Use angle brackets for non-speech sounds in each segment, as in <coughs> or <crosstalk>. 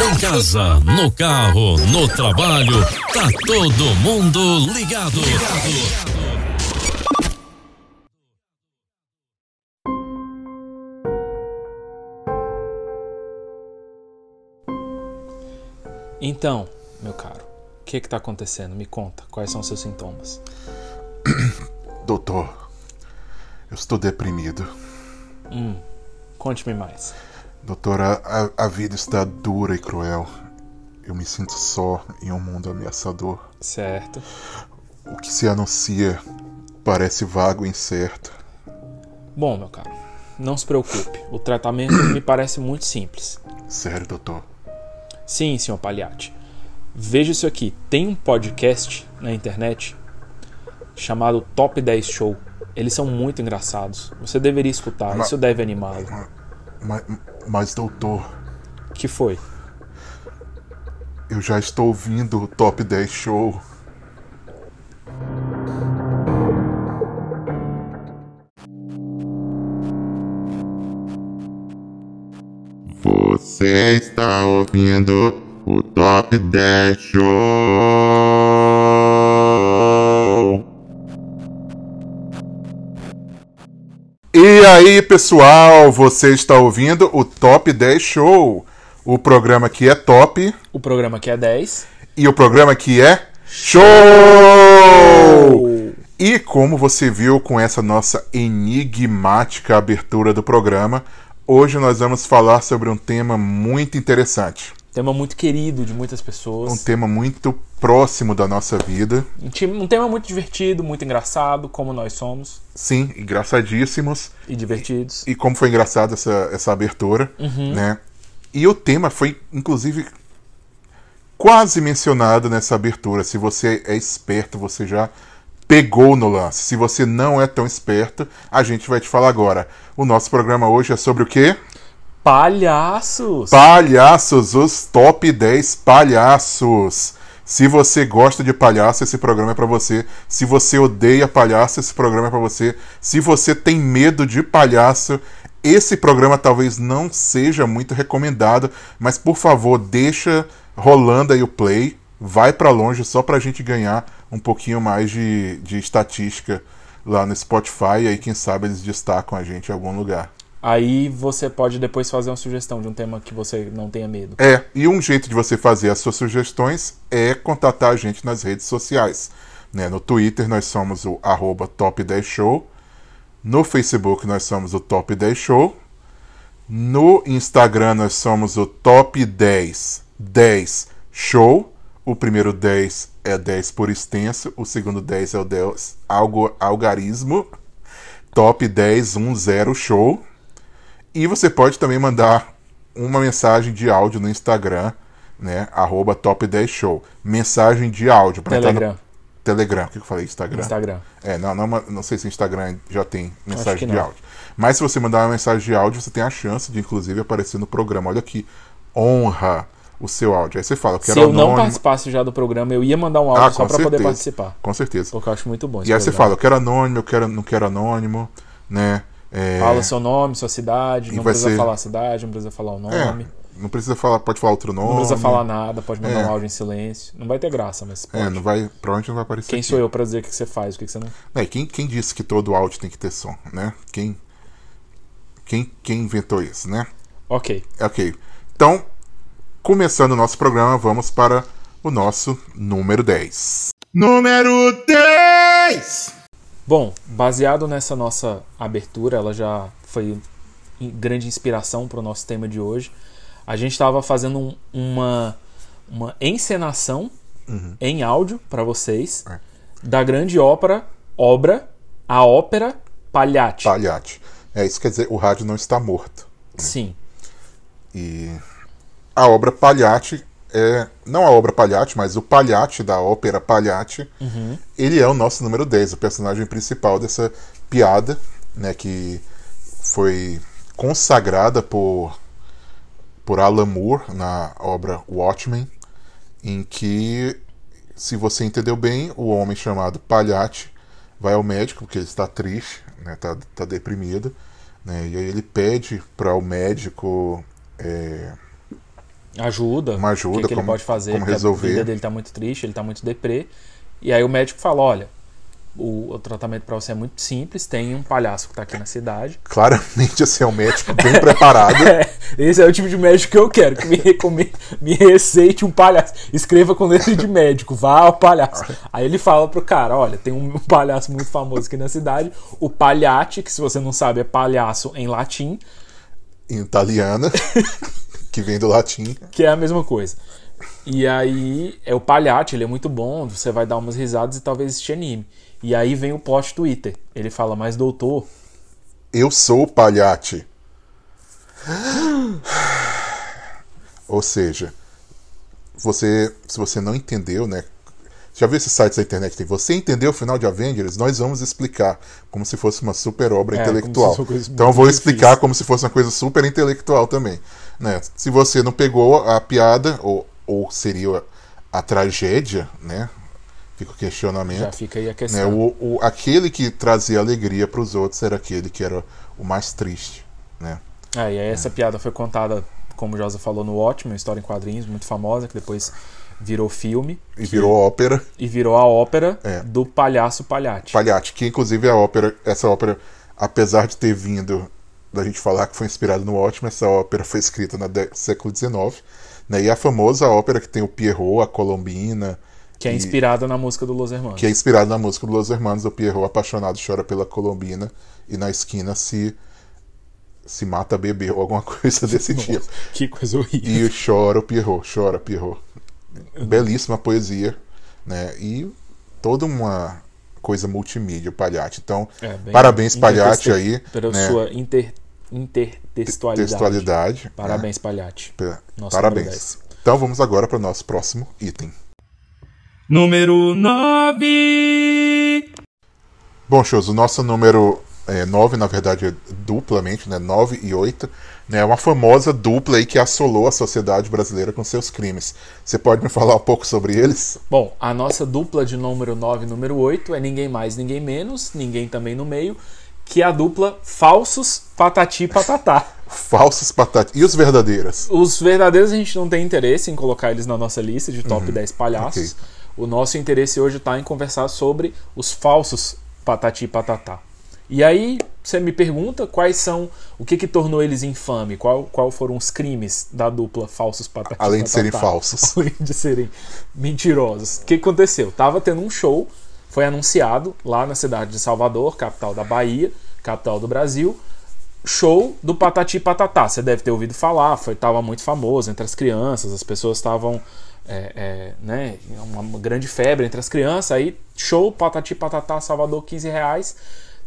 Em casa, no carro, no trabalho, tá todo mundo ligado. ligado. Então, meu caro, o que está acontecendo? Me conta, quais são os seus sintomas? <coughs> Doutor, eu estou deprimido. Hum, conte-me mais. Doutor, a, a vida está dura e cruel. Eu me sinto só em um mundo ameaçador. Certo. O que se anuncia parece vago e incerto. Bom, meu caro, não se preocupe. O tratamento me parece muito simples. Sério, doutor? Sim, senhor Pagliatti. Veja isso aqui. Tem um podcast na internet chamado Top 10 Show. Eles são muito engraçados. Você deveria escutar. Mas, isso deve animá-lo. Mas, mas, doutor. que foi? Eu já estou ouvindo o Top 10 Show. Você está ouvindo o Top 10 Show. Aí, pessoal, você está ouvindo o Top 10 Show. O programa que é top. O programa que é 10. E o programa que é Show! E como você viu com essa nossa enigmática abertura do programa, Hoje nós vamos falar sobre um tema muito interessante. Tema muito querido de muitas pessoas. Um tema muito próximo da nossa vida. Um tema muito divertido, muito engraçado, como nós somos. Sim, engraçadíssimos. E divertidos. E, e como foi engraçada essa, essa abertura, uhum. né? E o tema foi, inclusive, quase mencionado nessa abertura. Se você é esperto, você já pegou no lance. Se você não é tão esperto, a gente vai te falar agora. O nosso programa hoje é sobre o quê? Palhaços! Palhaços, os top 10 palhaços. Se você gosta de palhaço, esse programa é para você. Se você odeia palhaço, esse programa é para você. Se você tem medo de palhaço, esse programa talvez não seja muito recomendado, mas por favor, deixa rolando aí o play, vai para longe só pra gente ganhar um pouquinho mais de, de estatística lá no Spotify, e aí quem sabe eles destacam a gente em algum lugar. Aí você pode depois fazer uma sugestão de um tema que você não tenha medo. É, e um jeito de você fazer as suas sugestões é contatar a gente nas redes sociais. Né? No Twitter nós somos o arroba Top10Show. No Facebook nós somos o Top 10 Show. No Instagram nós somos o Top 10 10 Show. O primeiro 10 é 10 por extenso, o segundo 10 é o 10 algo, algarismo. Top 10 10 show. E você pode também mandar uma mensagem de áudio no Instagram, né? Arroba top 10 show. Mensagem de áudio. Pra Telegram. No... Telegram. O que eu falei? Instagram? Instagram. É, não, não, não sei se o Instagram já tem mensagem de áudio. Mas se você mandar uma mensagem de áudio, você tem a chance de, inclusive, aparecer no programa. Olha que honra o seu áudio. Aí você fala, Se eu anônimo. não participasse já do programa, eu ia mandar um áudio ah, só para poder participar. Com certeza. Porque eu acho muito bom. E aí você fala, eu quero anônimo, eu quero, não quero anônimo, né? É... Fala seu nome, sua cidade, não precisa ser... falar a cidade, não precisa falar o nome. É, não precisa falar, pode falar outro nome. Não precisa falar nada, pode mandar é. um áudio em silêncio. Não vai ter graça, mas pode. É, não vai, provavelmente não vai aparecer Quem aqui. sou eu para dizer o que você faz, o que você não... É, quem, quem disse que todo áudio tem que ter som, né? Quem, quem, quem inventou isso, né? Ok. Ok. Então, começando o nosso programa, vamos para o nosso número 10. Número 10! Bom, baseado nessa nossa abertura, ela já foi grande inspiração para o nosso tema de hoje. A gente estava fazendo um, uma, uma encenação uhum. em áudio para vocês é. da grande ópera, obra, a ópera Pagliatti. Pagliatti. É, isso quer dizer, o rádio não está morto. Né? Sim. E a obra Pagliatti é não a obra Pagliatti, mas o Pagliatti da ópera Pagliatti. Uhum. Ele é o nosso número 10, o personagem principal dessa piada, né, que foi consagrada por por Alan Moore na obra Watchmen, em que se você entendeu bem, o homem chamado Pagliatti vai ao médico porque ele está triste, né, está tá deprimido, né, e aí ele pede para o médico é, ajuda, Uma ajuda, o que, que como- ele pode fazer, como resolver. a vida dele tá muito triste, ele tá muito deprê. E aí o médico fala, olha, o, o tratamento para você é muito simples, tem um palhaço que tá aqui na cidade. Claramente, assim, é um médico bem preparado. <laughs> É, esse é o tipo de médico que eu quero, que me recomende, me receite um palhaço. Escreva com letra de médico, vá ao palhaço. Aí ele fala pro cara, olha, tem um palhaço muito famoso aqui na cidade, o Palhate, que se você não sabe é palhaço em latim, em italiana, <laughs> que vem do latim. que é a mesma coisa. E aí é o Palhate, ele é muito bom, você vai dar umas risadas e talvez te anime. E aí vem o plot Twitter. Ele fala, mas doutor, Eu sou o palhate. Ou seja, você, se você não entendeu, né? Já viu esses sites da internet? Tem você entendeu o final de Avengers? Nós vamos explicar como se fosse uma super obra É, intelectual. Então eu vou difícil. explicar como se fosse uma coisa super intelectual também. Né? Se você não pegou a piada, ou, ou seria a tragédia, né? Fica o já questionamento. fica aí a Né? questão. O, o- aquele que trazia alegria para os outros era aquele que era o mais triste. Né? É, e aí essa piada foi contada, como o Josa falou, no uma história em quadrinhos muito famosa, que depois virou filme E virou ópera. e virou a ópera É. do palhaço Palhate. Palhate, que inclusive é a ópera, essa ópera, apesar de ter vindo da gente falar que foi inspirada no Watchmen, essa ópera foi escrita no século XIX, né? E a famosa ópera que tem o Pierrot, a Colombina, que é e- inspirada na música do Los Hermanos. que é inspirada na música do Los Hermanos, o Pierrot apaixonado chora pela Colombina e na esquina se se mata bebê ou alguma <laughs> coisa desse tipo. Que coisa horrível. E chora o Pierrot, chora Pierrot. Belíssima poesia, né? E toda uma coisa multimídia, o Palhate. Então, É, bem parabéns, Palhate, aí. Pela né? sua inter, intertextualidade. Textualidade. Parabéns, Palhate. né? Número Parabéns. 10. Então, vamos agora para o nosso próximo item. Número 9. Bom, shows, o nosso número 9, na verdade, é duplamente, né? 9 e 8. Né? É uma famosa dupla aí que assolou a sociedade brasileira com seus crimes. Você pode me falar um pouco sobre eles? Bom, a nossa dupla de número 9 e número 8 é ninguém mais, ninguém menos, ninguém também no meio, que é a dupla Falsos Patati e Patatá. <laughs> Falsos patatas. E os verdadeiros? Os verdadeiros a gente não tem interesse em colocar eles na nossa lista de top 10 palhaços. ok. O nosso interesse hoje está em conversar sobre os falsos Patati e Patatá. E aí você me pergunta quais são, o que que tornou eles infame, qual, qual foram os crimes da dupla falsos Patati e Além de serem falsos. <laughs> Além de serem mentirosos. O que que aconteceu? Tava tendo um show, foi anunciado lá na cidade de Salvador, capital da Bahia, capital do Brasil, show do Patati Patatá. Você deve ter ouvido falar, foi tava muito famoso entre as crianças, as pessoas estavam é, é, né, uma grande febre entre as crianças. Aí show Patati Patatá Salvador 15 reais.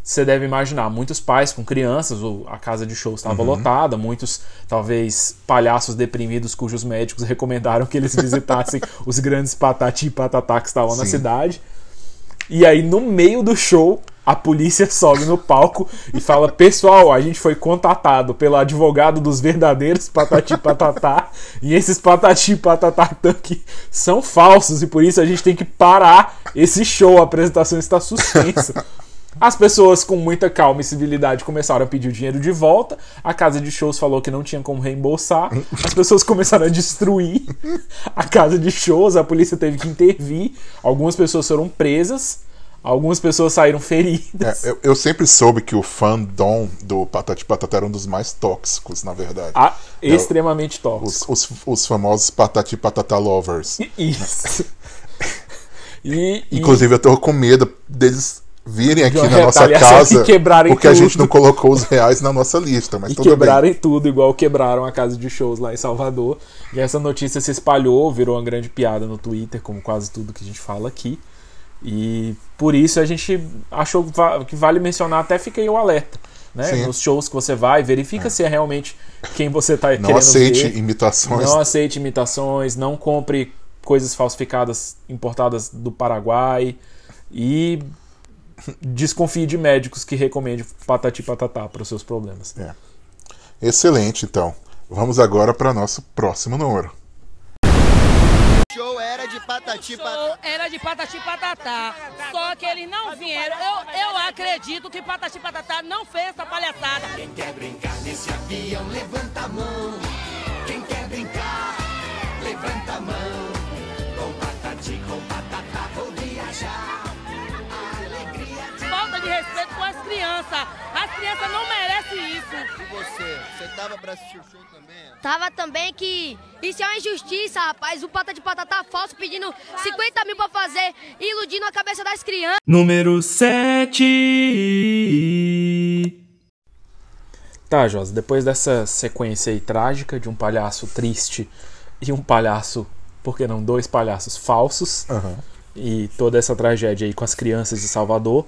Você deve imaginar muitos pais com crianças, a casa de show estava lotada, muitos talvez palhaços deprimidos cujos médicos <laughs> recomendaram que eles visitassem <laughs> os grandes Patati e Patatá que estavam na Sim. cidade. E aí, no meio do show, a polícia <laughs> sobe no palco e fala: Pessoal, a gente foi contatado pelo advogado dos verdadeiros Patati e Patatá. e esses Patati e Patatá aqui são falsos. E por isso a gente tem que parar esse show. A apresentação está suspensa. As pessoas, com muita calma e civilidade, começaram a pedir o dinheiro de volta. A casa de shows falou que não tinha como reembolsar. As pessoas <laughs> começaram a destruir a casa de shows. A polícia teve que intervir. Algumas pessoas foram presas. Algumas pessoas saíram feridas. É, eu, eu sempre soube que o fandom do Patati Patata era um dos mais tóxicos, na verdade. Ah, extremamente tóxico. Os, os, os famosos Patati Patata lovers. Isso. <laughs> E, e- Inclusive, eu tô com medo deles virem aqui na nossa <laughs> casa e quebrarem porque a gente tudo. não colocou os reais na nossa lista, mas e tudo bem. quebrarem tudo, igual quebraram a casa de shows lá em Salvador. E essa notícia se espalhou, virou uma grande piada no Twitter, como quase tudo que a gente fala aqui. E por isso a gente achou que va- que vale mencionar, até fica aí o alerta. Né? Sim. Nos shows que você vai, verifica se é realmente quem você está Não querendo aceite ver. imitações. Não aceite imitações, não compre coisas falsificadas importadas do Paraguai e desconfie de médicos que recomendem patati patatá para os seus problemas. É. Excelente, então. Vamos agora para nosso próximo número. show era de patati show patata. era de Patati Patatá. Só que eles não vieram. Eu, eu acredito que Patati Patatá não fez essa palhaçada. Quem quer brincar nesse avião, levanta a mão. Criança. As crianças não merecem isso. E você? Você tava pra assistir o show também? Tava também que isso é uma injustiça, rapaz. O pata de patata falso pedindo 50 mil pra fazer e iludindo a cabeça das crianças. Número 7. Tá, Josa, depois dessa sequência aí trágica de um palhaço triste e um palhaço, por que não, dois palhaços falsos, e toda essa tragédia aí com as crianças de Salvador,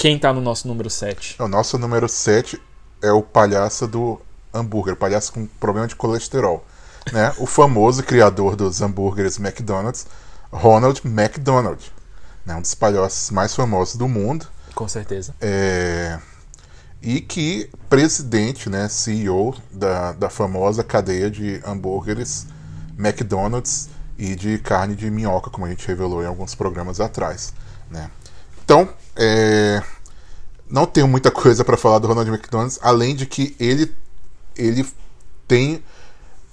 quem tá no nosso número 7? O nosso número 7 é o palhaço do hambúrguer, palhaço com problema de colesterol. Né? O famoso criador dos hambúrgueres McDonald's, Ronald McDonald. Né? Um dos palhaços mais famosos do mundo. Com certeza. É, E que presidente, né, CEO da, da famosa cadeia de hambúrgueres McDonald's e de carne de minhoca, como a gente revelou em alguns programas atrás. Né? Então, é, não tenho muita <laughs> coisa para falar do Ronald McDonald, além de que ele, ele tem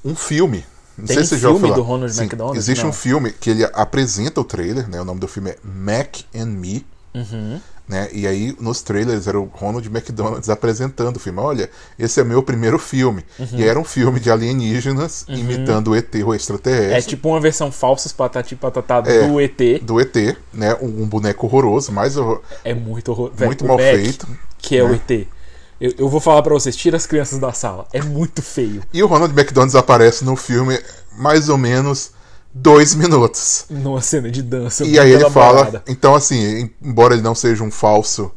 um filme. Não Tem sei se já filme falar. do Ronald Sim, McDonald? Existe Não. um filme que ele apresenta o trailer, né? O nome do filme é Mac and Me. Uhum. Né? E aí, nos trailers, era o Ronald McDonald apresentando o filme. Olha, esse é meu primeiro filme. Uhum. E era um filme de alienígenas imitando o ET, o É extraterrestre. tipo uma versão falsos patati patatá É. do ET. Do ET, né? Um, um boneco horroroso, mais horror... É muito horror... Muito o mal feito, Que é o né? ET. Eu, eu vou falar pra vocês, tira as crianças da sala. É muito feio. E o Ronald McDonald aparece no filme mais ou menos dois minutos. Numa cena de dança. E aí ele fala. Então, assim, embora ele não seja um falso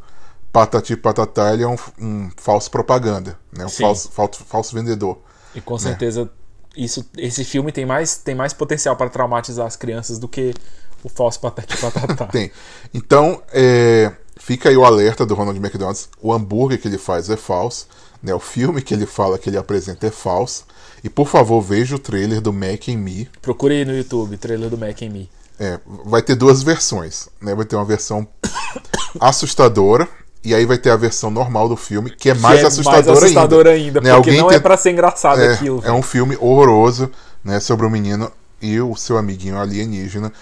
patati patatá, ele é um, um falso propaganda, né? Um falso, falso, falso vendedor. E com certeza isso, esse filme tem mais, tem mais potencial para traumatizar as crianças do que o falso patati patatá. <laughs> Tem. Então, é, fica aí o alerta do Ronald McDonald. O hambúrguer que ele faz é falso. Né? O filme que ele fala que ele apresenta é falso. E por favor, veja o trailer do Mac and Me. Procure aí no YouTube, trailer do Mac and Me. É, vai ter duas versões. Né? Vai ter uma versão <coughs> assustadora. E aí vai ter a versão normal do filme, que é mais que é assustadora mais assustador ainda, Né? porque Alguém não tem- é pra ser engraçado é, aquilo. é um filme horroroso, né, sobre o menino e o seu amiguinho alienígena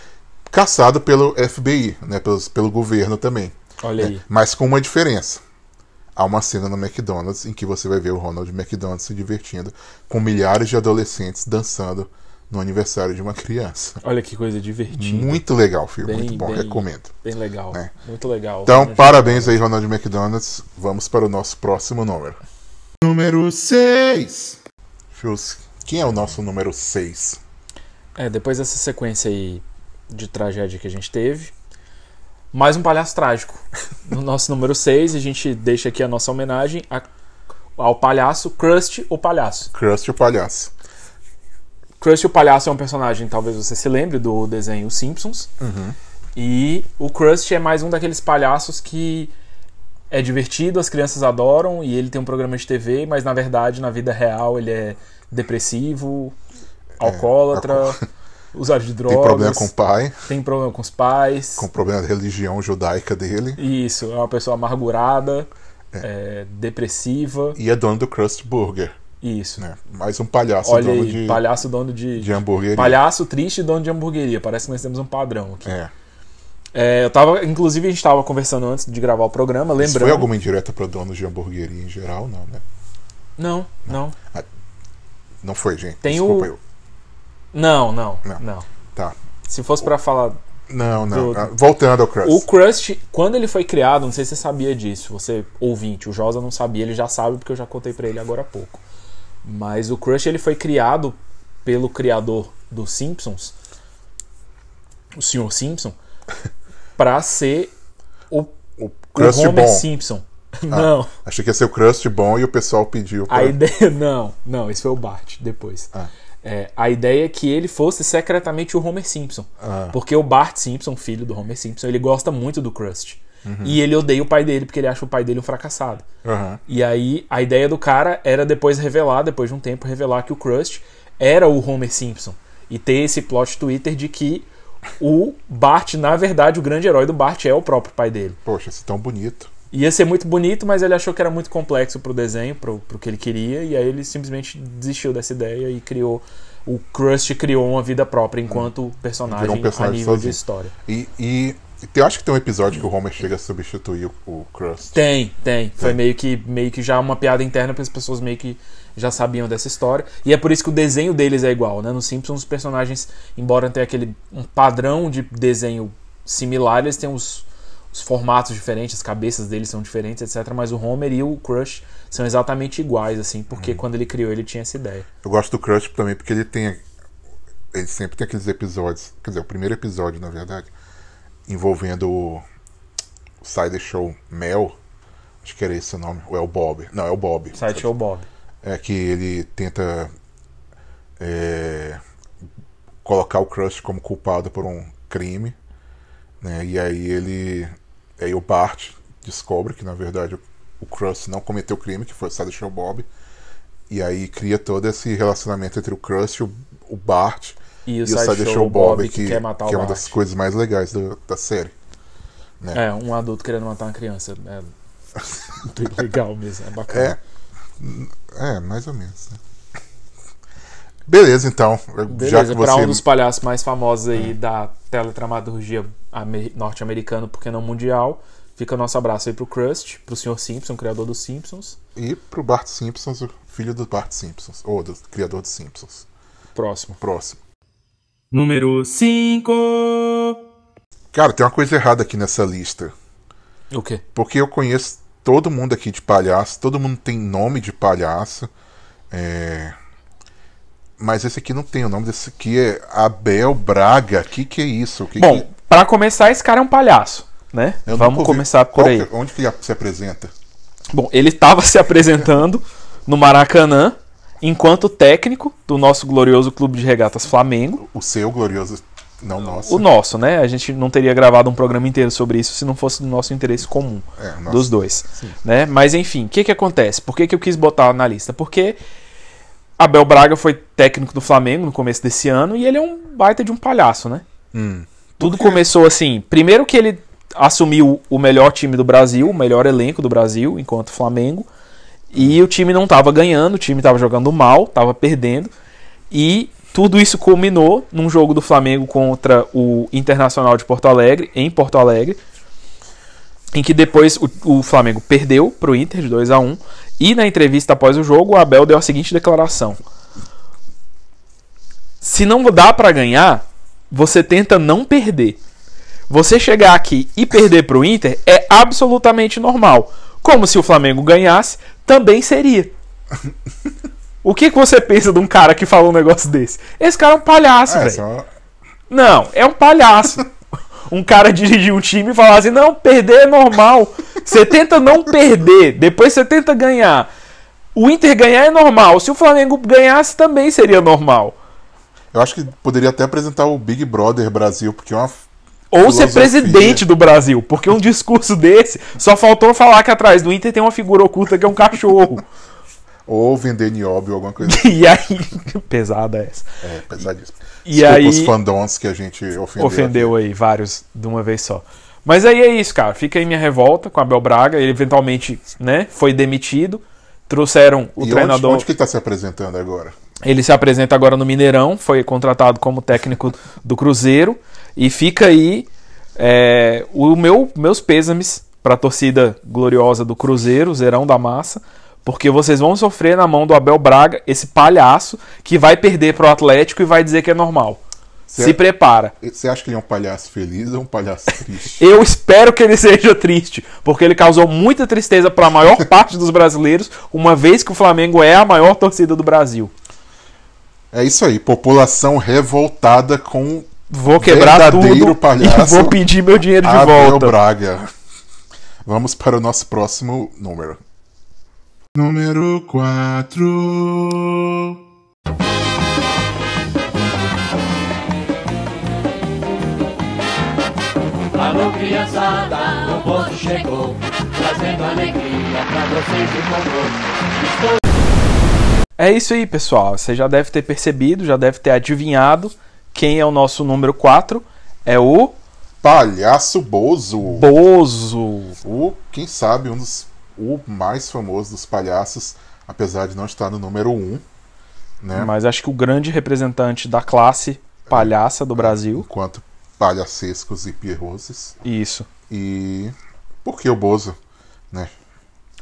caçado pelo FBI, né, pelos, pelo governo também. Olha né, aí. Mas com uma diferença. Há uma cena no McDonald's em que você vai ver o Ronald McDonald se divertindo com milhares de adolescentes dançando no aniversário de uma criança. Olha que coisa divertida. Muito legal o filme, Bem- muito bom, bem- recomendo. Bem legal. É. Muito legal. Então, Ronald parabéns aí, Ronald McDonald's. Vamos para o nosso próximo número. Número 6. Chus, quem é o nosso número 6? É, depois dessa sequência aí de tragédia que a gente teve, mais um palhaço trágico. <laughs> No nosso número 6, a gente deixa aqui a nossa homenagem a- ao palhaço Krusty o Palhaço. Krusty o Palhaço. Krusty o Palhaço é um personagem, talvez você se lembre, do desenho Simpsons. E o Krusty é mais um daqueles palhaços que é divertido, as crianças adoram, e ele tem um programa de TV, mas na verdade, na vida real, ele é depressivo, alcoólatra, usuário de drogas. Tem problema com o pai, tem problema com os pais. com problema da religião judaica dele. Isso, é uma pessoa amargurada, é, depressiva. E é dono do Krusty Burger. Isso. Né? Mais um palhaço Olha dono aí, de, palhaço dono de. de hamburgueria. Palhaço triste dono de hamburgueria. Parece que nós temos um padrão aqui. É. É, eu tava, inclusive, a gente tava conversando antes de gravar o programa, Isso lembrando. foi alguma indireta para donos de hamburgueria em geral? Não, né? Não, não. Não foi, gente. Tem Desculpa o- eu. Não, não, Não. não. Tá. Se fosse pra falar. Não, não. Do- Ah, Voltando ao Krusty. O Krusty, quando ele foi criado, não sei se você sabia disso, você ouvinte, o Josa não sabia, ele já sabe porque eu já contei pra ele agora há pouco. Mas o Krusty ele foi criado pelo criador dos Simpsons, o Sr. Simpson, <laughs> pra ser o, O o Krusty Homer bom. Simpson. <laughs> Não. Achei que ia ser o Krusty bom e o pessoal pediu pra... A ideia. <laughs> Não, não, esse foi o Bart depois. Ah. É, a ideia é que ele fosse secretamente o Homer Simpson. Ah. Porque o Bart Simpson, filho do Homer Simpson, ele gosta muito do Krusty. Uhum. E ele odeia o pai dele porque ele acha o pai dele um fracassado. Aham. E aí a ideia do cara era depois revelar, depois de um tempo, revelar que o Krusty era o Homer Simpson. E ter esse plot Twitter de que o Bart, na verdade, o grande herói do Bart é o próprio pai dele. Poxa, isso é tão bonito. Ia ser muito bonito, mas ele achou que era muito complexo pro desenho, pro, pro que ele queria, e aí ele simplesmente desistiu dessa ideia e criou. O Krusty criou uma vida própria enquanto Virou personagem, um personagem a nível de sozinho. história. E, e Eu acho que tem um episódio que o Homer chega a substituir o, o Krusty. Tem, tem. Foi Tem. meio que, meio que já uma piada interna para as pessoas meio que já sabiam dessa história. E é por isso que o desenho deles é igual, né? Nos Simpsons, os personagens, embora tenha aquele um padrão de desenho similar, eles têm os, os formatos diferentes, as cabeças deles são diferentes, etc. Mas o Homer e o Crush são exatamente iguais, assim, porque quando ele criou, ele tinha essa ideia. Eu gosto do Crush também porque ele tem. Ele sempre tem aqueles episódios. Quer dizer, o primeiro episódio, na verdade, envolvendo o, o Side Show Mel. Acho que era esse o nome. Ou é o Bob? Não, é o Bob. Sideshow Bob. É que ele tenta é, colocar o Crush como culpado por um crime. Né? E aí ele. Aí o Bart descobre que na verdade o, o Crush não cometeu o crime, que foi o Sideshow Bob. E aí cria todo esse relacionamento entre o Crush, o, o Bart E o e o Sideshow Bob Bob, que que, quer matar o que é uma das coisas mais legais do- da série. É, um adulto querendo matar uma criança. É muito <laughs> <laughs> legal mesmo, é bacana. É, é mais ou menos. Né? Beleza, então. Já Beleza, que pra você um dos palhaços mais famosos aí da teletramaturgia ame- norte-americano, porque não mundial, fica o nosso abraço aí pro Crust, pro Sr. Simpson, criador dos Simpsons. E pro Bart Simpsons, o filho do Bart Simpsons, ou do criador dos Simpsons. Próximo. Próximo. Número 5. Cara, tem uma coisa errada aqui nessa lista. O quê? Porque eu conheço todo mundo aqui de palhaço, todo mundo tem nome de palhaço. é, Mas esse aqui não tem, o nome desse aqui é Abel Braga. Que que é isso? Que Bom, que... pra começar, esse cara é um palhaço, né? Eu Vamos começar por aí. que- Onde que ele se apresenta? Bom, ele estava se apresentando no Maracanã enquanto técnico do nosso glorioso clube de regatas Flamengo. O seu glorioso. Não, nosso. O nosso, né? A gente não teria gravado um programa inteiro sobre isso se não fosse do nosso interesse comum. É, nosso. dos dois. Né? Mas enfim, o que, que acontece? Por que, que eu quis botar na lista? Porque Abel Braga foi técnico do Flamengo no começo desse ano e ele é um baita de um palhaço, né? Hum. Tudo começou assim. Primeiro que ele assumiu o melhor time do Brasil, o melhor elenco do Brasil, enquanto Flamengo. E o time não estava ganhando, o time estava jogando mal, estava perdendo. E tudo isso culminou num jogo do Flamengo contra o Internacional de Porto Alegre, em Porto Alegre, em que depois o, o Flamengo perdeu pro Inter de 2 a 1 e na entrevista após o jogo o Abel deu a seguinte declaração: Se não dá pra ganhar, você tenta não perder. Você chegar aqui e perder pro Inter é absolutamente normal. Como se o Flamengo ganhasse, também seria. O que, que você pensa de um cara que falou um negócio desse? Esse cara é um palhaço, É, velho. só... Não, é um palhaço. <laughs> um cara <laughs> dirigir um time e falar assim: não, perder é normal. Você tenta não perder, depois você tenta ganhar. O Inter ganhar é normal. Se o Flamengo ganhasse, também seria normal. Eu acho que poderia até apresentar o Big Brother Brasil, porque é uma. Ou ser filosofia. presidente do Brasil, porque um <laughs> discurso desse só faltou falar que atrás do Inter tem uma figura oculta que é um cachorro. Ou vender nióbio, alguma coisa assim. <laughs> E aí, <laughs> pesada essa. É, pesadíssimo. E Desculpa aí- os fandons que a gente ofendeu. ofendeu aqui. aí vários de uma vez só. Mas aí é isso, cara. Fica aí minha revolta com a Abel Braga. Ele eventualmente, né, foi demitido. Trouxeram o E treinador. onde, onde que ele tá se apresentando agora? Ele se apresenta agora no Mineirão. Foi contratado como técnico do Cruzeiro. E fica aí é, o meu, meus pêsames para a torcida gloriosa do Cruzeiro, Zerão da Massa. Porque vocês vão sofrer na mão do Abel Braga, esse palhaço que vai perder pro Atlético e vai dizer que é normal. Se Certo. prepara. Você acha que ele é um palhaço feliz ou um palhaço triste? <laughs> Eu espero que ele seja triste, porque ele causou muita tristeza para a maior <laughs> parte dos brasileiros, uma vez que o Flamengo é a maior torcida do Brasil. É isso aí, população revoltada com Vou quebrar Verdadeiro tudo palhaço. e vou pedir meu dinheiro de Abel volta. Braga. Vamos para o nosso próximo número. Número 4. Alô criançada, o bonde chegou, trazendo alegria pra vocês de bom gosto. É isso aí, pessoal. Você já deve ter percebido, já deve ter adivinhado quem é o nosso número 4. É o Palhaço Bozo. Bozo. O, quem sabe, um dos o mais famoso dos palhaços, apesar de não estar no número 1, né? Mas acho que o grande representante da classe palhaça do Brasil. Enquanto palhacescos e pierroses. Isso. E por que o Bozo? Né?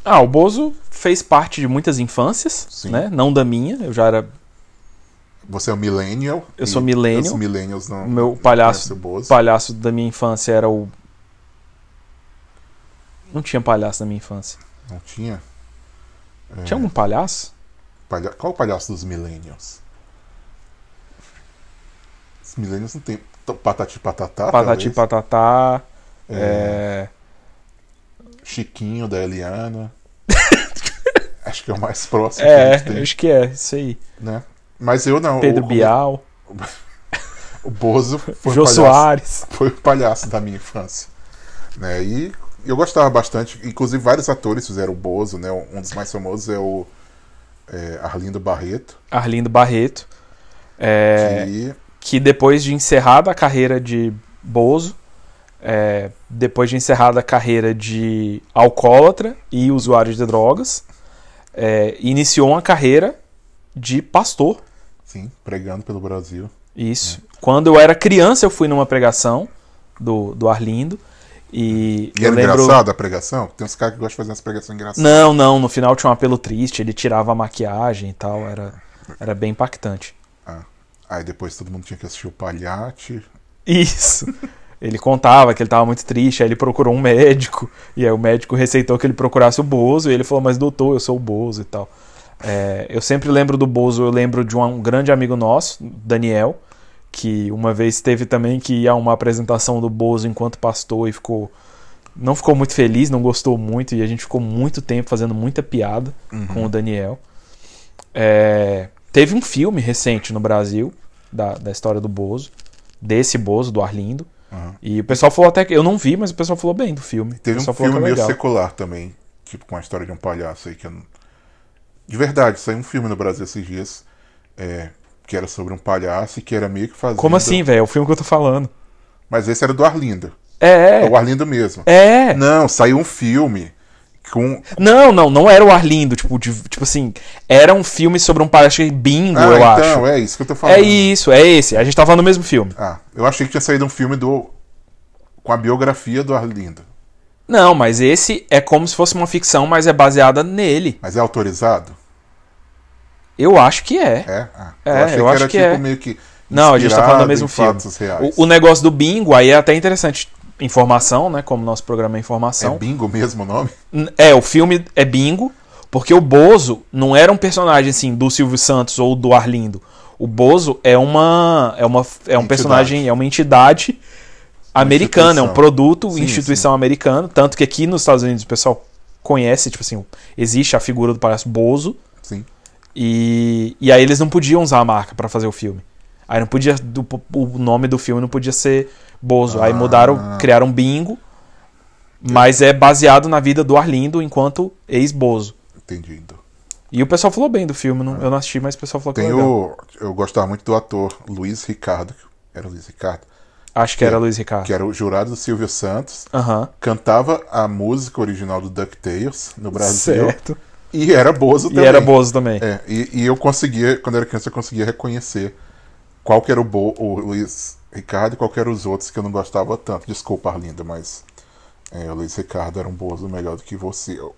Ah, o Bozo fez parte de muitas infâncias, Sim. né? Não da minha, eu já era Você é um millennial. Eu sou millennial. Os millennials não. o meu palhaço, o Bozo. palhaço da minha infância era o Não tinha palhaço na minha infância. Não tinha? É, Tinha algum palhaço? palha- Qual o palhaço dos millennials? Os millennials não tem. Patati patatá. Patati talvez? patatá. É, É... Chiquinho da Eliana. <laughs> Acho que é o mais próximo É, que a gente tem, acho que é, isso aí. né? Mas eu não. Pedro o, Bial, <laughs> O Bozo foi Jô o palhaço, Soares. foi o palhaço da minha infância. Né? E eu gostava bastante. Inclusive, vários atores fizeram o Bozo, né? Um dos mais famosos é o é, Arlindo Barreto. Arlindo Barreto. É, que que depois de encerrada a carreira de Bozo, é, depois de encerrada a carreira de alcoólatra e usuário de drogas, é, iniciou uma carreira de pastor. Sim, pregando pelo Brasil. Isso. Quando eu era criança, eu fui numa pregação do, do Arlindo. E, E era lembro. engraçado a pregação? Tem uns caras que gostam de fazer umas pregações engraçadas. Não, não, no final tinha um apelo triste, ele tirava a maquiagem e tal, era, era bem impactante. Ah. Aí depois todo mundo tinha que assistir o Palhate. Isso. Ele contava que ele estava muito triste, aí ele procurou um médico, e aí o médico receitou que ele procurasse o Bozo, e ele falou, mas doutor, eu sou o Bozo e tal. É, eu sempre lembro do Bozo, eu lembro de um, um grande amigo nosso, Daniel, que uma vez teve também que ir a uma apresentação do Bozo enquanto pastor e ficou. Não ficou muito feliz, não gostou muito, e a gente ficou muito tempo fazendo muita piada com o Daniel. É, teve um filme recente no Brasil da, da história do Bozo, desse Bozo, do Arlindo. Uhum. E o pessoal falou até que. Eu não vi, mas o pessoal falou bem do filme. Teve um falou filme é meio secular também. Tipo, com a história de um palhaço aí que eu não... De verdade, saiu um filme no Brasil esses dias. é, que era sobre um palhaço e que era meio que fazendo... Como assim, velho? É o filme que eu tô falando. Mas esse era do Arlindo. É, É o Arlindo mesmo. é. Não, saiu um filme com. Não, não, não era o Arlindo. Tipo, de- tipo assim, era um filme sobre um palhaço bingo, Ah, eu então, acho. é isso que eu tô falando. É isso, é esse. A gente tava no mesmo filme. Ah, eu achei que tinha saído um filme do. com a biografia do Arlindo. Não, mas esse é como se fosse uma ficção, mas é baseada nele. Mas é autorizado? Eu acho que é. É? Ah, É, achei eu que acho era que tipo é. meio que. Não, a gente tá falando do mesmo filme. O, o negócio do bingo aí é até interessante. Informação, né? Como nosso programa é informação. É bingo mesmo o nome? É, o filme é bingo, porque o Bozo não era um personagem assim do Silvio Santos ou do Arlindo. O Bozo é uma é uma é um Entidade. personagem, é uma entidade americana, é um produto, Sim, instituição americana, tanto que aqui nos Estados Unidos o pessoal conhece, tipo assim, existe a figura do palhaço Bozo Sim. E, e aí eles não podiam usar a marca pra fazer o filme. Aí não podia do- o nome do filme não podia ser Bozo. Aí Ah. mudaram, criaram bingo, mas é baseado na vida do Arlindo enquanto ex-Bozo. Entendido. E o pessoal falou bem do filme, não- eu não assisti, mas o pessoal falou que Tem é legal. o. Eu gostava muito do ator Luiz Ricardo. Era o Luiz Ricardo. Acho que era que- Luiz Ricardo. Que era o jurado do Silvio Santos. Cantava a música original do DuckTales no Brasil. Certo. E era Bozo E também. era Bozo também. É, e, e eu conseguia, quando eu era criança, eu conseguia reconhecer qual que era o, Bo, o Luiz Ricardo e qual que eram os outros que eu não gostava tanto. Desculpa, Arlinda, mas é, o Luiz Ricardo era um Bozo melhor do que você. Eu-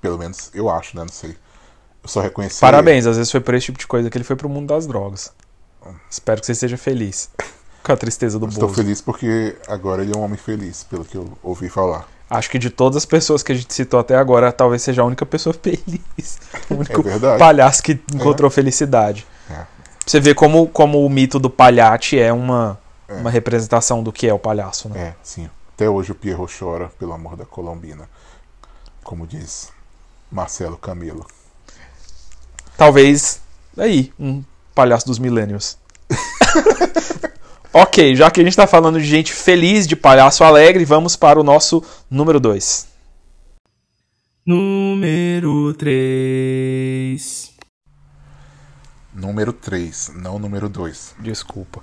pelo menos eu acho, né? Não sei. Eu só reconheci. Parabéns, às vezes foi por esse tipo de coisa que ele foi pro mundo das drogas. Espero que você esteja feliz <laughs> com a tristeza do Estou Bozo. feliz porque agora ele é um homem feliz, pelo que eu ouvi falar. Acho que de todas as pessoas que a gente citou até agora, talvez seja a única pessoa <laughs> feliz. O único É palhaço que encontrou felicidade. É. Você vê como, como o mito do palhate é uma, uma representação do que é o palhaço, né? É, sim. Até hoje o Pierrot chora pelo amor da Colombina. Como diz Marcelo Camelo. Talvez, aí, um palhaço dos millennials. <laughs> ok, já que a gente tá falando de gente feliz, de palhaço alegre, vamos para o nosso número 2. Número 3. Número 3, não número 2. Desculpa.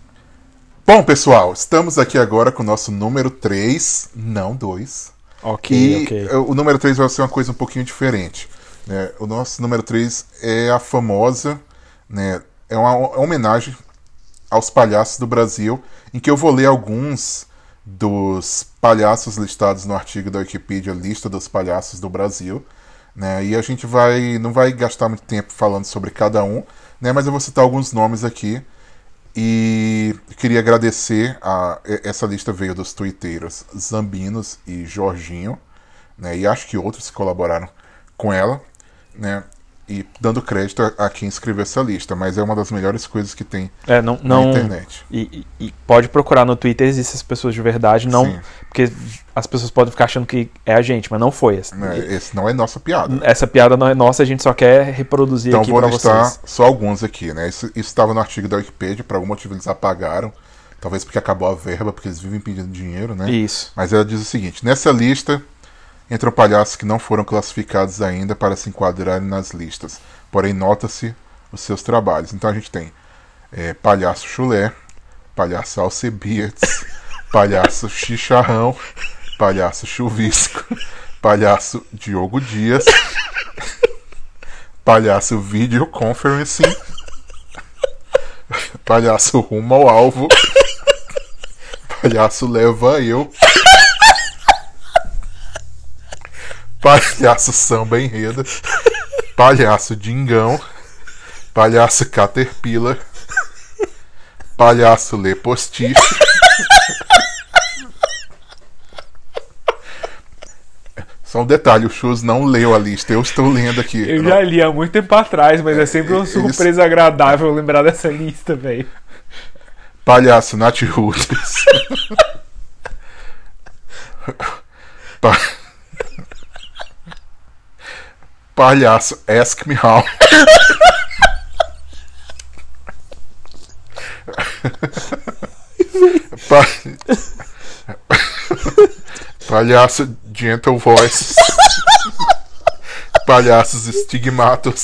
Bom, pessoal, estamos aqui agora com o nosso número 3, não 2. Ok, E ok. eh, o número 3 vai ser uma coisa um pouquinho diferente. né? O nosso número 3 é a famosa, né? É uma homenagem aos palhaços do Brasil, em que eu vou ler alguns dos palhaços listados no artigo da Wikipedia, lista dos palhaços do Brasil, né? E a gente vai não vai gastar muito tempo falando sobre cada um, né? Mas eu vou citar alguns nomes aqui e queria agradecer a essa lista veio dos twitteiros Zambinos e Jorginho, né? E acho que outros colaboraram com ela, né? E dando crédito a, a quem escreveu essa lista, mas é uma das melhores coisas que tem É, não, na não internet. E, e- pode procurar no Twitter, existem essas pessoas de verdade, não. Sim. Porque as pessoas podem ficar achando que é a gente, mas não foi. Essa, Né? Esse não é nossa piada. essa piada não é nossa, a gente só quer reproduzir Então aqui vou pra listar vocês. só alguns aqui, né? Isso estava no artigo da Wikipedia, por algum motivo eles apagaram. Talvez porque acabou a verba, porque eles vivem pedindo dinheiro, né? Isso. Mas ela diz o seguinte: nessa lista entram palhaços que não foram classificados ainda para se enquadrarem nas listas, porém nota-se os seus trabalhos. Então a gente tem é, palhaço chulé, palhaço Alcebiades, <laughs> palhaço chicharrão, palhaço chuvisco, <laughs> palhaço Diogo Dias, <laughs> palhaço videoconferencing, palhaço rumo ao alvo, palhaço leva eu. Palhaço samba enredo. Palhaço dingão. Palhaço caterpillar. Palhaço lê postiche. Só um detalhe, o Chus não leu a lista, eu estou lendo aqui. Eu já li há muito tempo atrás, mas é sempre uma eles- surpresa agradável lembrar dessa lista, velho. Palhaço Nath Roots. Pa- Palhaço Ask Me How. Pa- Palhaço Gentle Voices. Palhaços Estigmatos.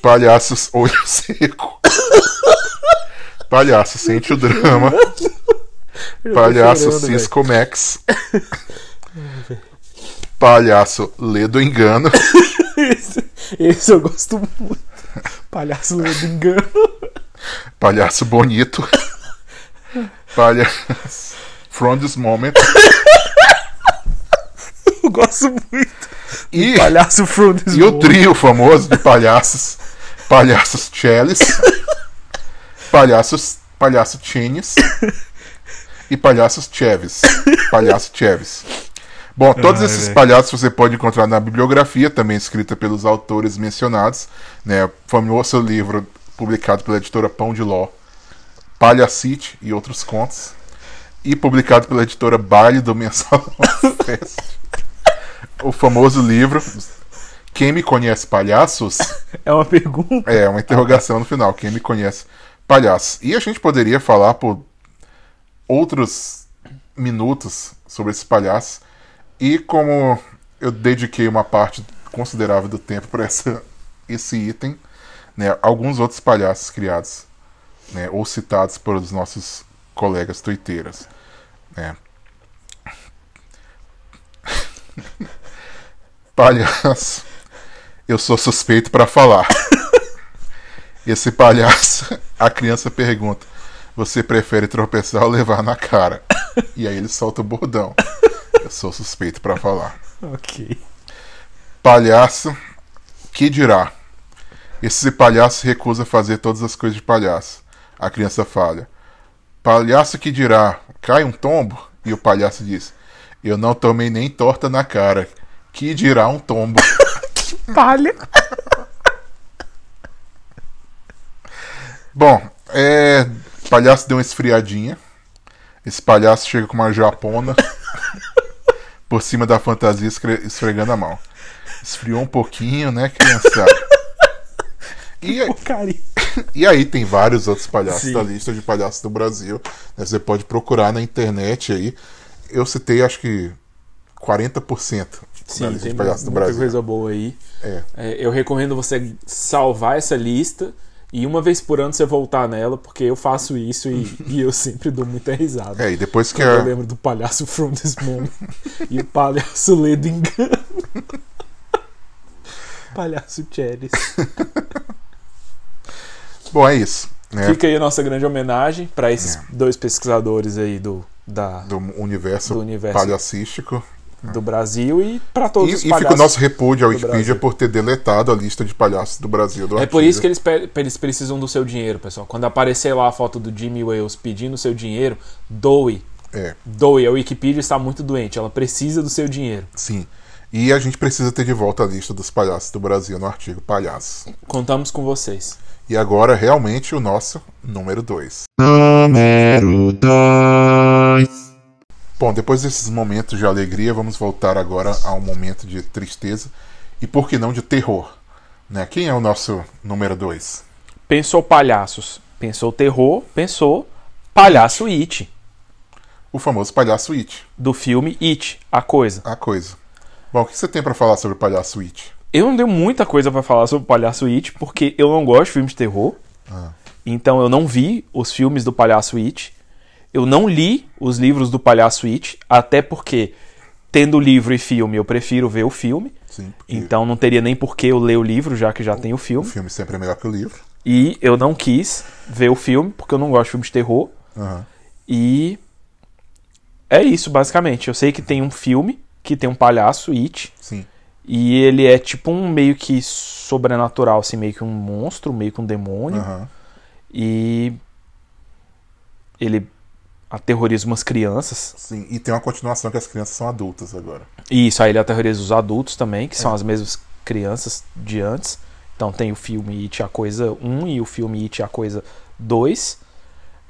Palhaços Olho Seco. Palhaço Sente o Drama. Palhaço chorando. Cisco Max. Palhaço Lê do Engano. Esse, esse eu gosto muito. Palhaço do engano. Palhaço Bonito. Palhaço From This Moment. Eu gosto muito. E, Palhaço from this e o world. trio famoso de palhaços. Palhaços Chalice. Palhaços. Palhaço Chenes. E palhaços Cheves. Palhaço Cheves. Bom, todos Ai, esses velho. palhaços você pode encontrar na bibliografia, também escrita pelos autores mencionados, né? Famoso livro publicado pela editora Pão de Ló, Palhacite e outros contos, e publicado pela editora Baile do Mensalão. <laughs> O famoso livro Quem me conhece palhaços? <laughs> É uma pergunta. É, uma interrogação no final. Quem me conhece palhaços? E a gente poderia falar por outros minutos sobre esses palhaços. E como eu dediquei uma parte considerável do tempo para esse item, né, alguns outros palhaços criados né, ou citados pelos nossos colegas tuiteiras. Né. <laughs> Palhaço, eu sou suspeito para falar. <laughs> Esse palhaço, a criança pergunta: Você prefere tropeçar ou levar na cara? E aí ele solta o bordão. Eu sou suspeito para falar. Ok. Palhaço, que dirá? Esse palhaço recusa fazer todas as coisas de palhaço. A criança fala: Palhaço que dirá? Cai um tombo? E o palhaço diz: Eu não tomei nem torta na cara. Que dirá um tombo? <laughs> Palha. Bom, é. Palhaço deu uma esfriadinha. Esse palhaço chega com uma japona por cima da fantasia esfregando a mão. Esfriou um pouquinho, né, criançada? <laughs> E, <laughs> e aí tem vários outros palhaços Sim. da lista de palhaços do Brasil. né, Você pode procurar na internet aí. Eu citei acho que 40% da Sim, lista tem de palhaços do muita Brasil. coisa boa aí. É. É, eu recomendo você salvar essa lista e uma vez por ano você voltar nela, porque eu faço isso e, <laughs> e eu sempre dou muita risada. É, e depois que a- Eu lembro do palhaço From This Moment e o palhaço Ledo Engano. <laughs> palhaço Cheris. <laughs> Bom, é isso. É. Fica aí a nossa grande homenagem para esses dois pesquisadores aí do, da, Do universo, Do universo. palhacístico. Do Brasil e para todos E, os e fica o palhaços. nosso repúdio à Wikipedia por ter deletado a lista de palhaços do Brasil. Do É por artigo. isso que eles, eles precisam do seu dinheiro, pessoal. Quando aparecer lá a foto do Jimmy Wales pedindo seu dinheiro, doe. É, Doe. A Wikipedia está muito doente. Ela precisa do seu dinheiro. sim. E a gente precisa ter de volta a lista dos palhaços do Brasil no artigo Palhaços. Contamos com vocês. E agora, realmente, o nosso número 2. Número 2. Bom, depois desses momentos de alegria, vamos voltar agora a um momento de tristeza e, por que não, de terror. Né? Quem é o nosso número 2? Pensou palhaços. Pensou terror. Pensou palhaço It. O famoso palhaço It. Do filme It, a coisa. A coisa. Bom, o que você tem pra falar sobre o palhaço It? Eu não tenho muita coisa pra falar sobre o Palhaço It, porque eu não gosto de filmes de terror. Então eu não vi os filmes do Palhaço It. Eu não li os livros do Palhaço It, até porque, tendo livro e filme, eu prefiro ver o filme. Sim, Então não teria nem por que eu ler o livro, já que já tem o o filme. filme sempre é melhor que o livro. E eu não quis ver o filme, porque eu não gosto de filme de terror. Aham. E é isso, basicamente. Eu sei que tem um filme que tem um palhaço, It, Sim. e ele é tipo um meio que sobrenatural, assim, meio que um monstro, meio que um demônio. Aham. E ele aterroriza umas crianças. Sim. E tem uma continuação que as crianças são adultas agora. E isso aí ele aterroriza os adultos também, que são as mesmas crianças de antes. Então tem o filme It a Coisa 1 e o filme It a Coisa 2.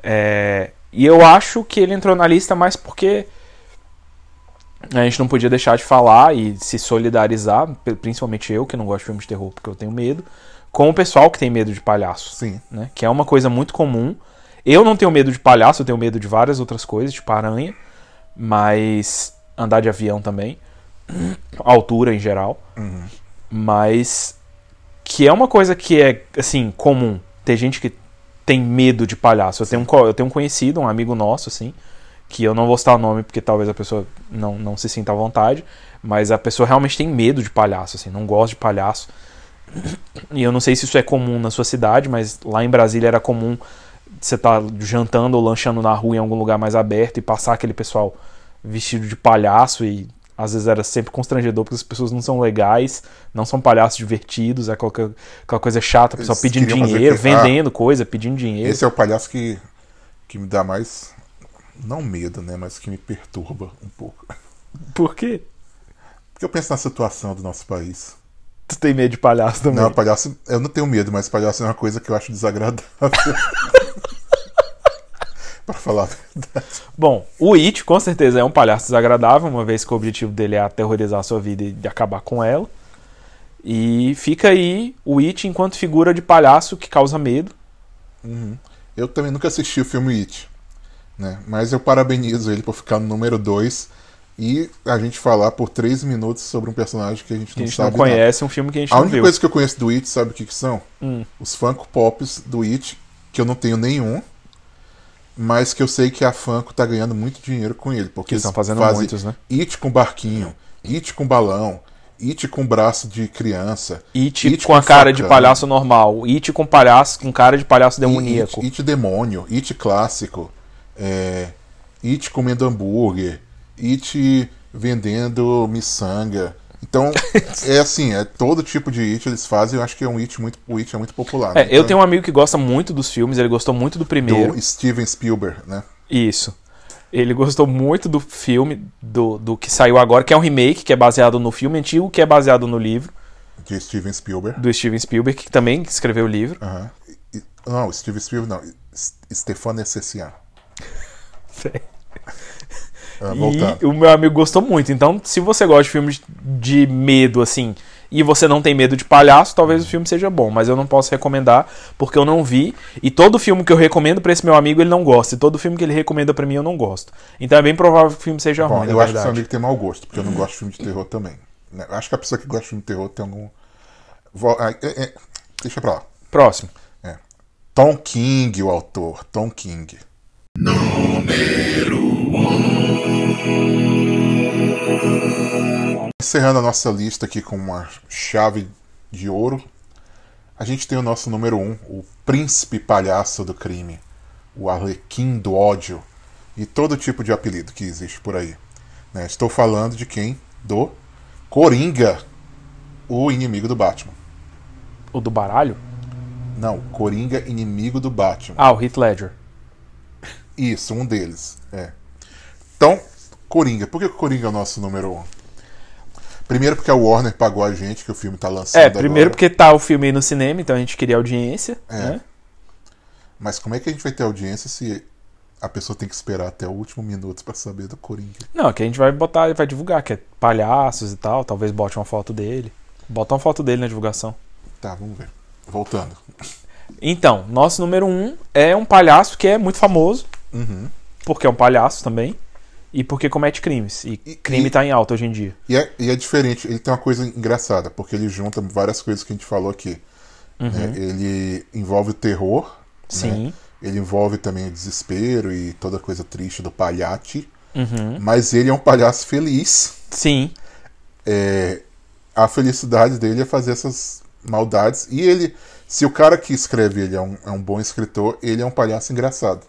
É, E eu acho que ele entrou na lista mais porque a gente não podia deixar de falar e se solidarizar, principalmente eu, que não gosto de filmes de terror porque eu tenho medo, com o pessoal que tem medo de palhaços. Sim. né? Que é uma coisa muito comum. Eu não tenho medo de palhaço, eu tenho medo de várias outras coisas, tipo aranha, mas andar de avião também, <clears throat> altura em geral, mas que é uma coisa que é assim comum. Ter gente que tem medo de palhaço. Eu tenho um, eu tenho um conhecido, um amigo nosso assim, que eu não vou citar o nome porque talvez a pessoa não, não se sinta à vontade, mas a pessoa realmente tem medo de palhaço, assim, não gosta de palhaço. <clears throat> E eu não sei se isso é comum na sua cidade, mas lá em Brasília era comum você estar jantando ou lanchando na rua em algum lugar mais aberto e passar aquele pessoal vestido de palhaço e às vezes era sempre constrangedor porque as pessoas não são legais, não são palhaços divertidos, é aquela, aquela coisa chata, o pessoal Eles pedindo dinheiro, ah, vendendo coisa, pedindo dinheiro. Esse é o palhaço que, que me dá mais. Não medo, né? Mas que me perturba um pouco. Por quê? Porque eu penso na situação do nosso país. Tu tem medo de palhaço também? Não, palhaço. Eu não tenho medo, mas palhaço é uma coisa que eu acho desagradável. <laughs> pra falar a verdade. Bom, o It com certeza é um palhaço desagradável, uma vez que o objetivo dele é aterrorizar a sua vida e acabar com ela. E fica aí o It enquanto figura de palhaço que causa medo. Eu também nunca assisti o filme It. Né? Mas eu parabenizo ele por ficar no número 2 e a gente falar por 3 minutos sobre um personagem que a gente não a gente não sabe. nada. conhece, um filme que a gente A não única viu. coisa que eu conheço do It, sabe o que, que são? Hum. Os Funko Pops do It, que eu não tenho nenhum, mas que eu sei que a Funko tá ganhando muito dinheiro com ele. Porque Que eles estão fazendo fazem muitos, né? It com barquinho, It com balão, It com braço de criança. It, It com a com cara de palhaço normal. It com palhaço com cara de palhaço demoníaco. It, It demônio, It clássico, é, It comendo hambúrguer, It vendendo miçanga. Então, <laughs> é assim, é todo tipo de It eles fazem, eu acho que é um It muito, o It é muito popular. É, né? eu Então, tenho um amigo que gosta muito dos filmes, ele gostou muito do primeiro. do Steven Spielberg, né? Isso. Ele gostou muito do filme, do, do que saiu agora, que é um remake, que é baseado no filme antigo, que é baseado no livro, De Steven Spielberg. do Steven Spielberg, que também escreveu o livro. E- Não, Steven Spielberg não. S- Stefano Essessian. <laughs> Ah. E o meu amigo gostou muito. Então, se você gosta de filmes de medo, assim, e você não tem medo de palhaço, talvez o filme seja bom. Mas eu não posso recomendar, porque eu não vi. E todo filme que eu recomendo pra esse meu amigo, ele não gosta. E todo filme que ele recomenda pra mim, eu não gosto. Então é bem provável que o filme seja Bom, ruim, eu acho que seu amigo tem mau gosto, porque eu não gosto de filme de terror também. né? Eu acho que a pessoa que gosta de filme de terror tem algum. Ah, é- é- Deixa pra lá. Próximo. É. Tom King, o autor. Tom King. Encerrando a nossa lista aqui com uma chave de ouro, a gente tem o nosso número um, o príncipe palhaço do crime, o arlequim do ódio e todo tipo de apelido que existe por aí. né? Estou falando de quem? Do Coringa, o inimigo do Batman. O do baralho? Não, Coringa, inimigo do Batman. Ah, o Heath Ledger. Isso, um deles. É. Então, Coringa. Por que o Coringa é o nosso número um? Primeiro porque a Warner pagou a gente, que o filme tá lançando É, primeiro agora. porque tá o filme aí no cinema, então a gente queria audiência. É. Né? Mas como é que a gente vai ter audiência se a pessoa tem que esperar até o último minuto pra saber do Coringa? Não, que a gente vai botar, vai divulgar, que é palhaços e tal. Talvez bote uma foto dele. Bota uma foto dele na divulgação. Tá, vamos ver. Voltando. Então, nosso número um é um palhaço que é muito famoso, Uhum. porque é um palhaço também, e porque comete crimes. E, E- crime e- tá em alta hoje em dia. E é, e é diferente, ele tem uma coisa engraçada, porque ele junta várias coisas que a gente falou aqui. né? Ele envolve o terror, Sim. né? ele envolve também o desespero e toda coisa triste do palhate, Uhum. mas ele é um palhaço feliz. Sim. É, a felicidade dele é fazer essas maldades. E ele, se o cara que escreve ele é um, é um bom escritor, ele é um palhaço engraçado.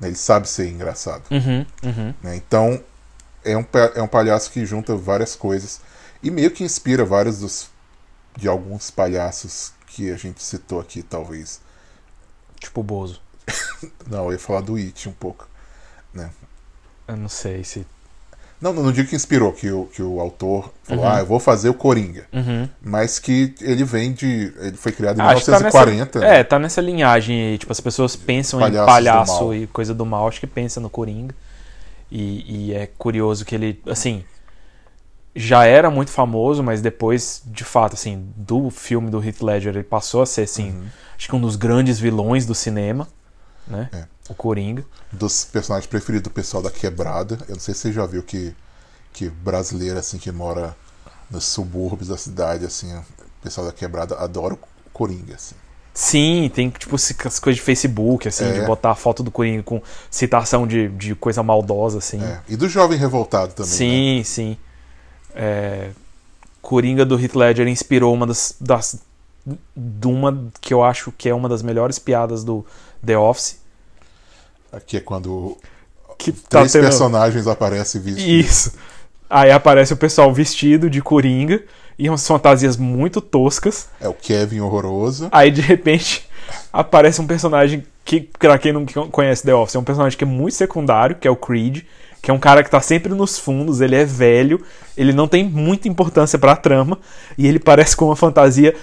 Né? Ele sabe ser engraçado. Uhum. Uhum. né? Então, é um, é um palhaço que junta várias coisas e meio que inspira vários dos de alguns palhaços que a gente citou aqui, talvez. Tipo o Bozo. <laughs> Não, eu ia falar do It um pouco. Né? Eu não sei se. Não, não digo que inspirou, que o, que o autor falou, ah, eu vou fazer o Coringa. Uhum. Mas que ele vem de. Ele foi criado em Acho que tá 1940. nessa, né? é, tá nessa linhagem aí. Tipo, as pessoas pensam Palhaços em palhaço e coisa do mal, acho que pensa no Coringa. E, e é curioso que ele, assim, já era muito famoso, mas depois, de fato, assim, do filme do Heath Ledger, ele passou a ser, assim, acho que um dos grandes vilões do cinema, né? É. O Coringa. Dos personagens preferidos do pessoal da Quebrada. Eu não sei se você já viu que, que brasileiro, assim, que mora nos subúrbios da cidade, assim, o pessoal da Quebrada adora o Coringa, assim. Sim, tem tipo as coisas de Facebook, assim, É. de botar a foto do Coringa com citação de, de coisa maldosa, assim. É. E do Jovem Revoltado também. né? Sim, sim. É, Coringa do Heath Ledger inspirou uma das, das de uma que eu acho que é uma das melhores piadas do The Office. Aqui é quando Que tá três tendo- personagens aparecem vestidos. Isso. Aí aparece o pessoal vestido de Coringa e umas fantasias muito toscas. É o Kevin horroroso. Aí de repente aparece um personagem que, pra quem não conhece The Office, é um personagem que é muito secundário, que é o Creed, que é um cara que tá sempre nos fundos, ele é velho, ele não tem muita importância pra trama, e ele parece com uma fantasia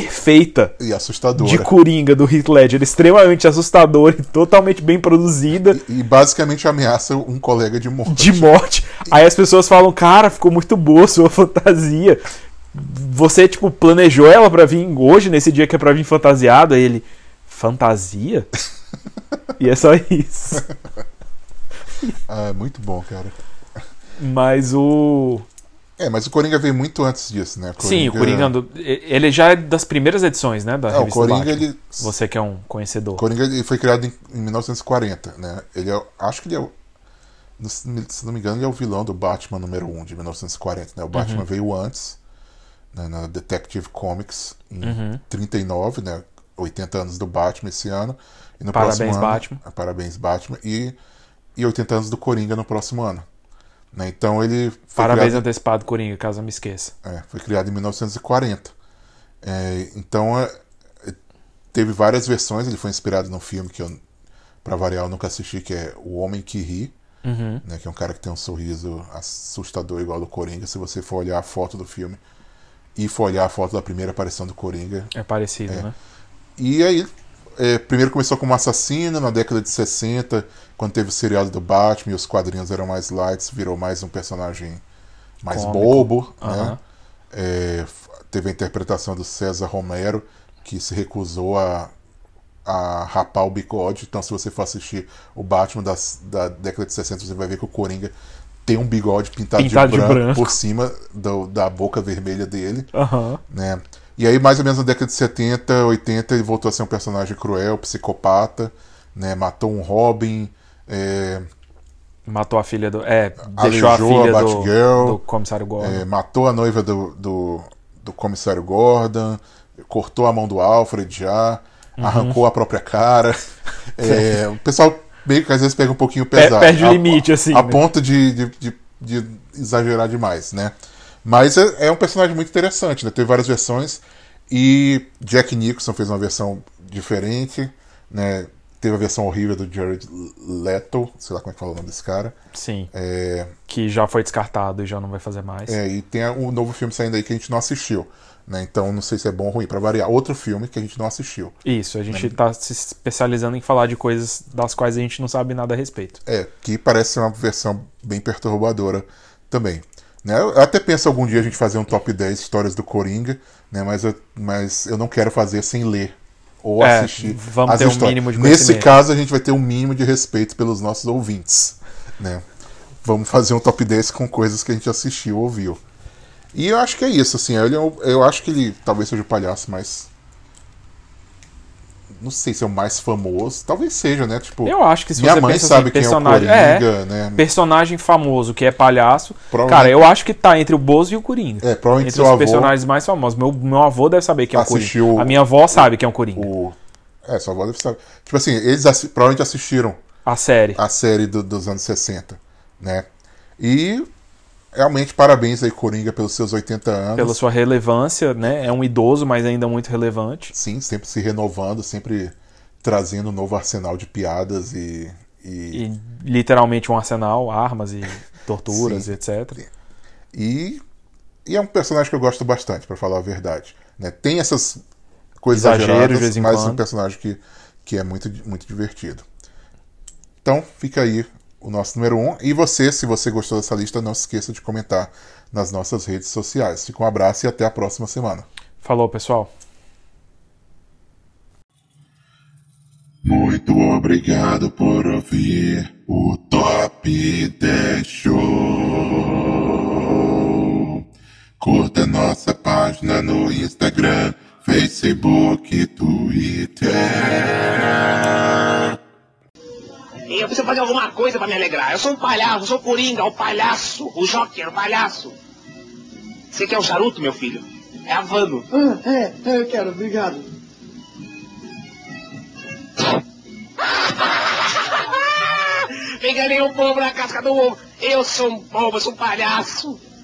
perfeita E assustadora. de Coringa do Heath Ledger, extremamente assustadora e totalmente bem produzida. E basicamente ameaça um colega de morte. de morte. Aí as pessoas falam, cara, ficou muito boa a sua fantasia. Você, tipo, planejou ela pra vir hoje, nesse dia que é pra vir fantasiado? Aí ele, fantasia? e é só isso. <laughs> Ah, muito bom, cara. Mas o. É, mas o Coringa veio muito antes disso, né? Sim, o Coringa. do- Ele já é das primeiras edições, né? Da É, o Coringa, ele. Você que é um conhecedor. Coringa ele foi criado em, em 1940, né? Ele é, acho que ele é, o- se não me engano, ele é o vilão do Batman número 1 de 1940, né? O Batman Uhum. veio antes, né, na Detective Comics em Uhum. 39, né? 80 anos do Batman esse ano. E no Parabéns, próximo ano, Batman. Parabéns, Batman. E, e 80 anos do Coringa no próximo ano. Né? Então ele foi Parabéns criado, antecipado, Coringa, caso eu me esqueça. é, foi criado em 1940. É, então é, é, teve várias versões. Ele foi inspirado num filme que eu, pra variar, eu nunca assisti, que é O Homem que Ri. Uhum. Né, que é um cara que tem um sorriso assustador igual ao do Coringa. Se você for olhar a foto do filme e for olhar a foto da primeira aparição do Coringa. É parecido, É. né? E aí, é, primeiro começou como assassino, na década de 60, quando teve o seriado do Batman e os quadrinhos eram mais lights, virou mais um personagem mais Cômico. bobo. Né? É, teve a interpretação do César Romero, que se recusou a, a rapar o bigode. Então, se você for assistir o Batman das, da década de 60, você vai ver que o Coringa tem um bigode pintado, Pintado de, de branco branco. por cima do- da boca vermelha dele. Né? E aí, mais ou menos na década de 70, 80, ele voltou a ser um personagem cruel, psicopata, né? matou um Robin, é, Matou a filha do. É, deixou a Aleijou a filha do, Batgirl, do comissário Gordon. é, matou a noiva do, do, do comissário Gordon, cortou a mão do Alfred já, Uhum. arrancou a própria cara. <laughs> É, o pessoal meio que às vezes pega um pouquinho Pe- pesado. perde o a- limite, assim, A né? ponto de, de, de- de exagerar demais, né? Mas é, é um personagem muito interessante, né? Teve várias versões. E Jack Nicholson fez uma versão diferente, né? Teve a versão horrível do Jared Leto, sei lá como é que fala o nome desse cara. Sim. É, Que já foi descartado e já não vai fazer mais. é, e tem um novo filme saindo aí que a gente não assistiu. Né? Então não sei se é bom ou ruim, pra variar. Outro filme que a gente não assistiu. Isso, a gente tá se especializando em falar de coisas das quais a gente não sabe nada a respeito. É, que parece ser uma versão bem perturbadora também. Né? Eu até penso algum dia a gente fazer um top 10 histórias do Coringa, né? mas, eu, mas eu não quero fazer sem ler ou É, assistir. vamos as ter um histórias. mínimo de Nesse caso, a gente vai ter um mínimo de respeito pelos nossos ouvintes. Né? Vamos fazer um top 10 com coisas que a gente assistiu ou ouviu. E eu acho que é isso, assim. Ele é eu acho que ele talvez seja o palhaço mais. Não sei se é o mais famoso. Talvez seja, né? Tipo, Eu acho que se minha você mãe pensa sabe assim, quem personagem, é o Coringa, é, né? personagem famoso que é palhaço. Cara, eu acho que tá entre o Bozo e o Coringa. É, provavelmente entre os avô personagens mais famosos. Meu, meu avô deve saber quem é o assistiu Coringa. A minha avó sabe quem é o Coringa. O... É, sua avó deve saber. Tipo assim, eles assi- provavelmente assistiram A série. a série do- dos anos 60, né? E realmente parabéns aí, Coringa, pelos seus 80 anos. Pela sua relevância, né? É um idoso, mas ainda muito relevante. Sim, sempre se renovando, sempre trazendo um novo arsenal de piadas e. e... E literalmente um arsenal, armas e <laughs> torturas Sim. e etc. E, e é um personagem que eu gosto bastante, pra falar a verdade. Né? Tem essas coisas Exageros exageradas, mas é um personagem que, que é muito, muito divertido. Então, fica aí o nosso número 1. Um. E você, se você gostou dessa lista, não se esqueça de comentar nas nossas redes sociais. Fica um abraço e até a próxima semana. Falou, pessoal. Muito obrigado por ouvir o Top 10 Show. Curta nossa página no Instagram, Facebook e Twitter. Eu preciso fazer alguma coisa pra me alegrar. Eu sou um palhaço, eu sou o Coringa, o palhaço, o Joker, o palhaço. Você quer um charuto, meu filho? É Havano. Ah, é, é, eu quero, obrigado. <laughs> Enganei um povo na casca do ovo. Eu sou um bobo, eu sou um palhaço.